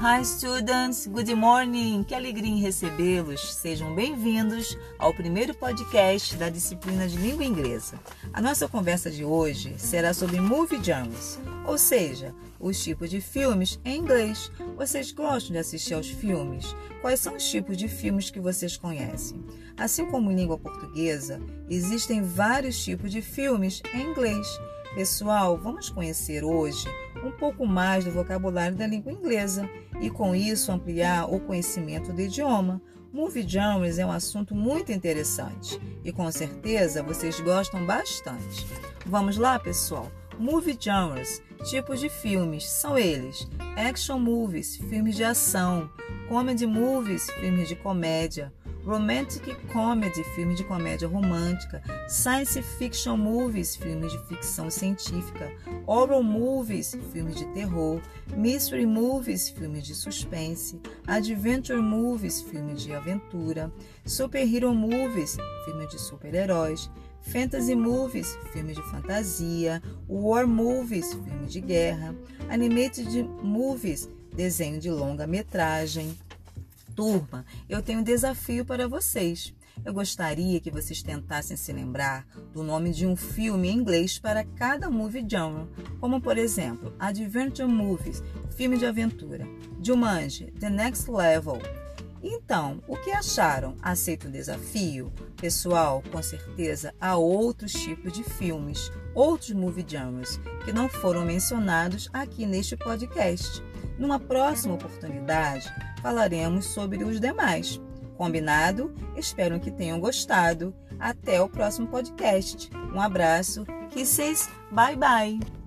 Hi students, good morning! Que alegria em recebê-los. Sejam bem-vindos ao primeiro podcast da disciplina de língua inglesa. A nossa conversa de hoje será sobre movie genres, ou seja, os tipos de filmes em inglês. Vocês gostam de assistir aos filmes? Quais são os tipos de filmes que vocês conhecem? Assim como em língua portuguesa, existem vários tipos de filmes em inglês. Pessoal, vamos conhecer hoje um pouco mais do vocabulário da língua inglesa e, com isso, ampliar o conhecimento do idioma. Movie genres é um assunto muito interessante e com certeza vocês gostam bastante. Vamos lá, pessoal? Movie genres, tipos de filmes, são eles: action movies, filmes de ação, comedy movies, filmes de comédia, romantic comedy, filme de comédia romântica, science fiction movies, filmes de ficção científica, horror movies, filmes de terror, mystery movies, filmes de suspense, adventure movies, filmes de aventura, superhero movies, filmes de super-heróis, fantasy movies, filmes de fantasia, war movies, filmes de guerra, animated movies, desenho de longa metragem. Turma, eu tenho um desafio para vocês. Eu gostaria que vocês tentassem se lembrar do nome de um filme em inglês para cada movie genre, como por exemplo, Adventure Movies, filme de aventura, Jumanji, The Next Level. Então, o que acharam? Aceita o desafio? Pessoal, com certeza há outros tipos de filmes, outros movie genres que não foram mencionados aqui neste podcast. Numa próxima oportunidade, falaremos sobre os demais. Combinado? Espero que tenham gostado. Até o próximo podcast. Um abraço. Kisses. Bye bye.